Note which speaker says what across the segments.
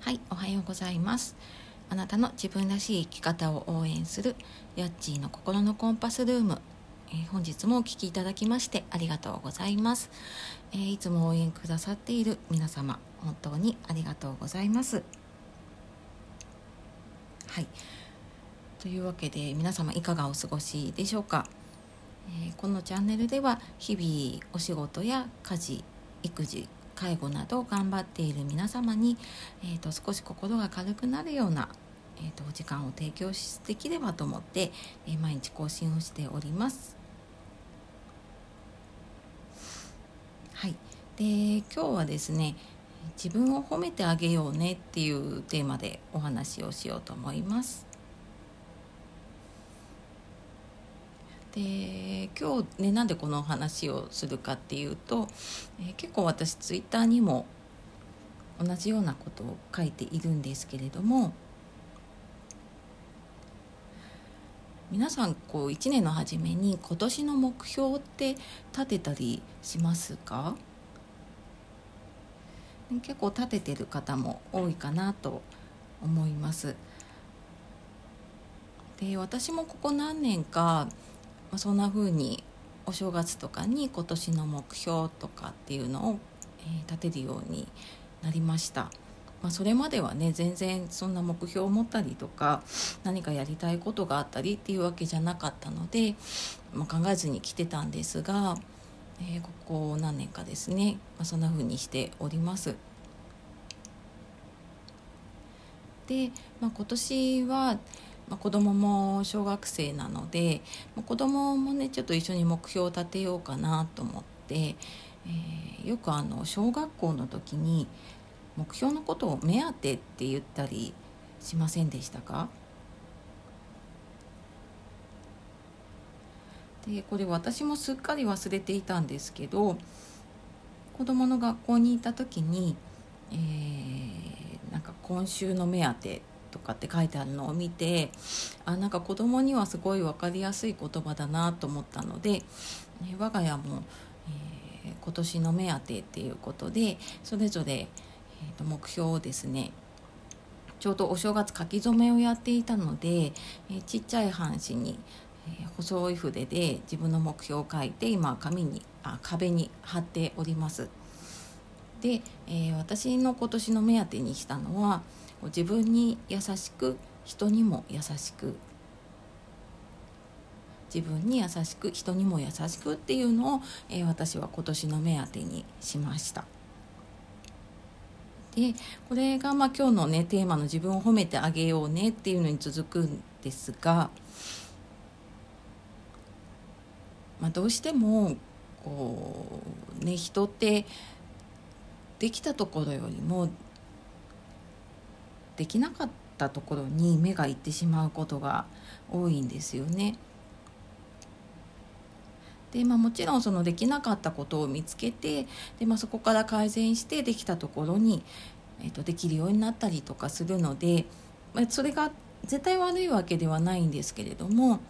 Speaker 1: はいおはようございます。あなたの自分らしい生き方を応援するヤッチーの心のコンパスルーム、えー、本日もお聞きいただきましてありがとうございます、えー、いつも応援くださっている皆様本当にありがとうございます。はい。というわけで皆様いかがお過ごしでしょうか、えー、このチャンネルでは日々お仕事や家事育児介護など頑張っている皆様に、えーと、少し心が軽くなるような、えーと、と時間を提供できればと思って、えー、毎日更新をしております。はい、で今日はですね自分を褒めてあげようねっていうテーマでお話をしようと思います。で今日ねなんでこの話をするかっていうと、えー、結構私ツイッターにも同じようなことを書いているんですけれども皆さんこう1年の初めに今年の目標って立てたりしますか？結構立ててる方も多いかなと思います。で私もここ何年かま、そんな風にお正月とかに今年の目標とかっていうのを、え、立てるようになりました。まあ、それまではね全然そんな目標を持ったりとか何かやりたいことがあったりっていうわけじゃなかったので、まあ、考えずに来てたんですが、えー、ここ何年かですね、まあ、そんな風にしております。で、まあ、今年はまあ、子供も小学生なので、まあ、子供もねちょっと一緒に目標を立てようかなと思って、えー、よくあの小学校の時に目標のことを目当てって言ったりしませんでしたか？でこれ私もすっかり忘れていたんですけど子供の学校にいた時に、えー、なんか今週の目当てとかって書いてあるのを見てあなんか子供にはすごい分かりやすい言葉だなと思ったので、我が家も、えー、今年の目当てっていうことでそれぞれ、えー、と目標をですねちょうどお正月書き初めをやっていたので、えー、ちっちゃい半紙に、えー、細い筆で自分の目標を書いて今紙にあ壁に貼っております。で、えー、私の今年の目当てにしたのは自分に優しく人にも優しく自分に優しく人にも優しくっていうのを、えー、私は今年の目当てにしました。でこれがまあ今日のねテーマの自分を褒めてあげようねっていうのに続くんですが、まあ、どうしてもこうね人ってできたところよりもできなかったところに目がいってしまうことが多いんですよね。でまあ、もちろんそのできなかったことを見つけてで、まあ、そこから改善してできたところに、えー、とできるようになったりとかするので、まあ、それが絶対悪いわけではないんですけれども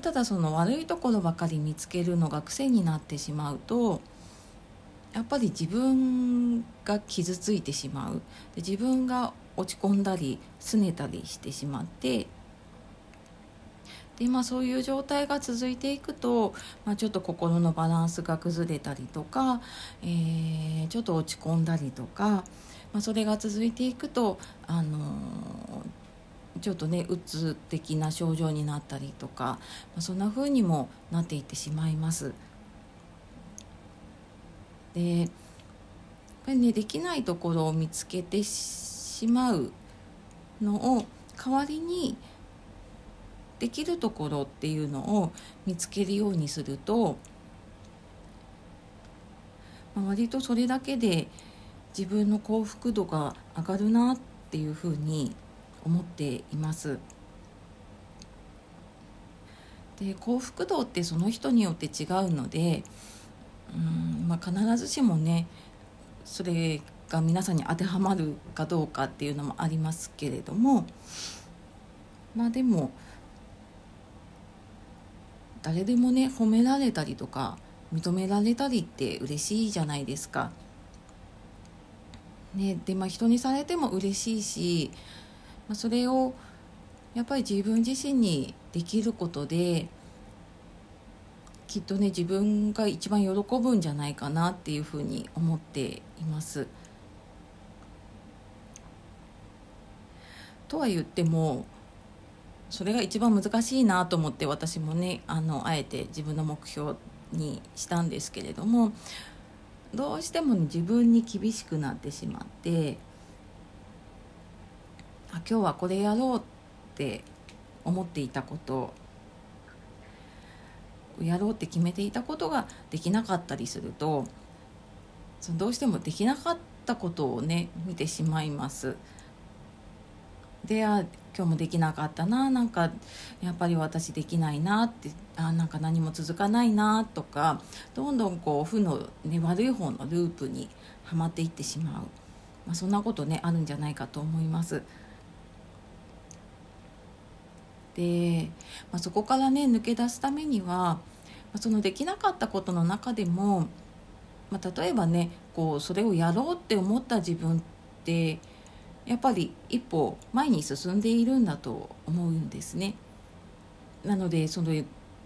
Speaker 1: ただその悪いところばかり見つけるのが癖になってしまうとやっぱり自分が傷ついてしまうで自分が落ち込んだり拗ねたりしてしまってで、まあ、そういう状態が続いていくと、まあ、ちょっと心のバランスが崩れたりとか、えー、ちょっと落ち込んだりとか、まあ、それが続いていくと、あのー、ちょっとねうつ的な症状になったりとか、まあ、そんな風にもなっていってしまいます。でやっぱりねできないところを見つけてしまうのを代わりにできるところっていうのを見つけるようにすると、まあ、割とそれだけで自分の幸福度が上がるなっていうふうに思っています。で幸福度ってその人によって違うのでうん、まあ、必ずしもねそれが皆さんに当てはまるかどうかっていうのもありますけれどもまあでも誰でもね褒められたりとか認められたりって嬉しいじゃないですか。ねでまあ、人にされても嬉しいし、まあ、それをやっぱり自分自身にできることできっとね自分が一番喜ぶんじゃないかなっていうふうに思っています。とは言ってもそれが一番難しいなと思って私もねあのあえて自分の目標にしたんですけれどもどうしても、自分に厳しくなってしまってあ今日はこれやろうって思っていたことやろうって決めていたことができなかったりするとそのどうしてもできなかったことをね見てしまいます。であ今日もできなかったななんかやっぱり私できないなってあなんか何も続かないなとかどんどんこう負の、ね、悪い方のループにはまっていってしまう、まあ、そんなことねあるんじゃないかと思います。で、まあ、そこからね抜け出すためには、ま、そのできなかったことの中でも、まあ、例えばねこうそれをやろうって思った自分ってやっぱり一歩前に進んでいるんだと思うんですね。なのでその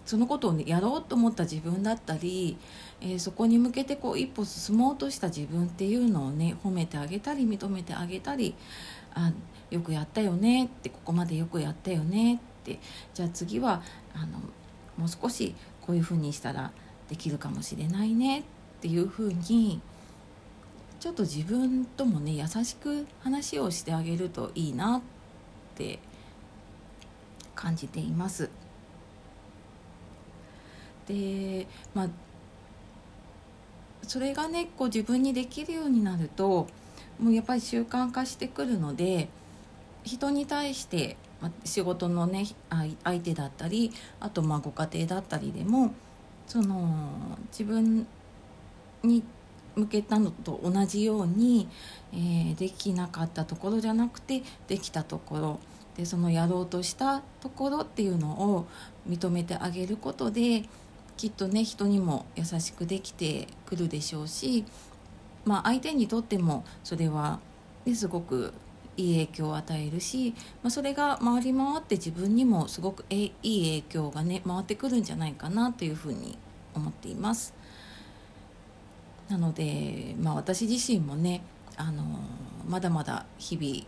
Speaker 1: そのことを、ね、やろうと思った自分だったり、えー、そこに向けてこう一歩進もうとした自分っていうのをね褒めてあげたり認めてあげたりあよくやったよねってここまでよくやったよねってじゃあ次はあのもう少しこういうふうにしたらできるかもしれないねっていうふうにちょっと自分ともね優しく話をしてあげるといいなって感じています。でまあそれがねこう自分にできるようになるともうやっぱり習慣化してくるので人に対して、まあ、仕事のね相手だったりあとまあご家庭だったりでもその自分に向けたのと同じように、えー、できなかったところじゃなくてできたところでそのやろうとしたところっていうのを認めてあげることできっとね人にも優しくできてくるでしょうし、まあ、相手にとってもそれは、ね、すごくいい影響を与えるし、まあ、それが回り回って自分にもすごくえいい影響がね回ってくるんじゃないかなというふうに思っています。なので、まあ、私自身もねあのまだまだ日々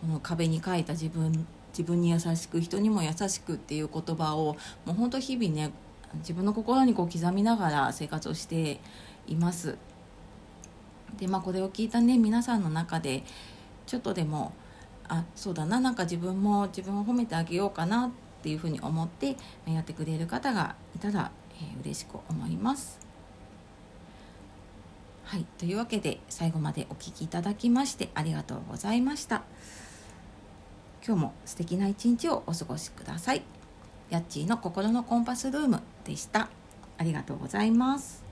Speaker 1: この壁に書いた自分自分に優しく人にも優しくっていう言葉をもう本当日々ね自分の心にこう刻みながら生活をしています。でまあこれを聞いたね皆さんの中でちょっとでもあそうだななんか自分も自分を褒めてあげようかなっていうふうに思ってやってくれる方がいたら、えー、嬉しく思います。はい、というわけで最後までお聴きいただきましてありがとうございました。今日も素敵な一日をお過ごしください。やっちーの心のコンパスルームでした。ありがとうございます。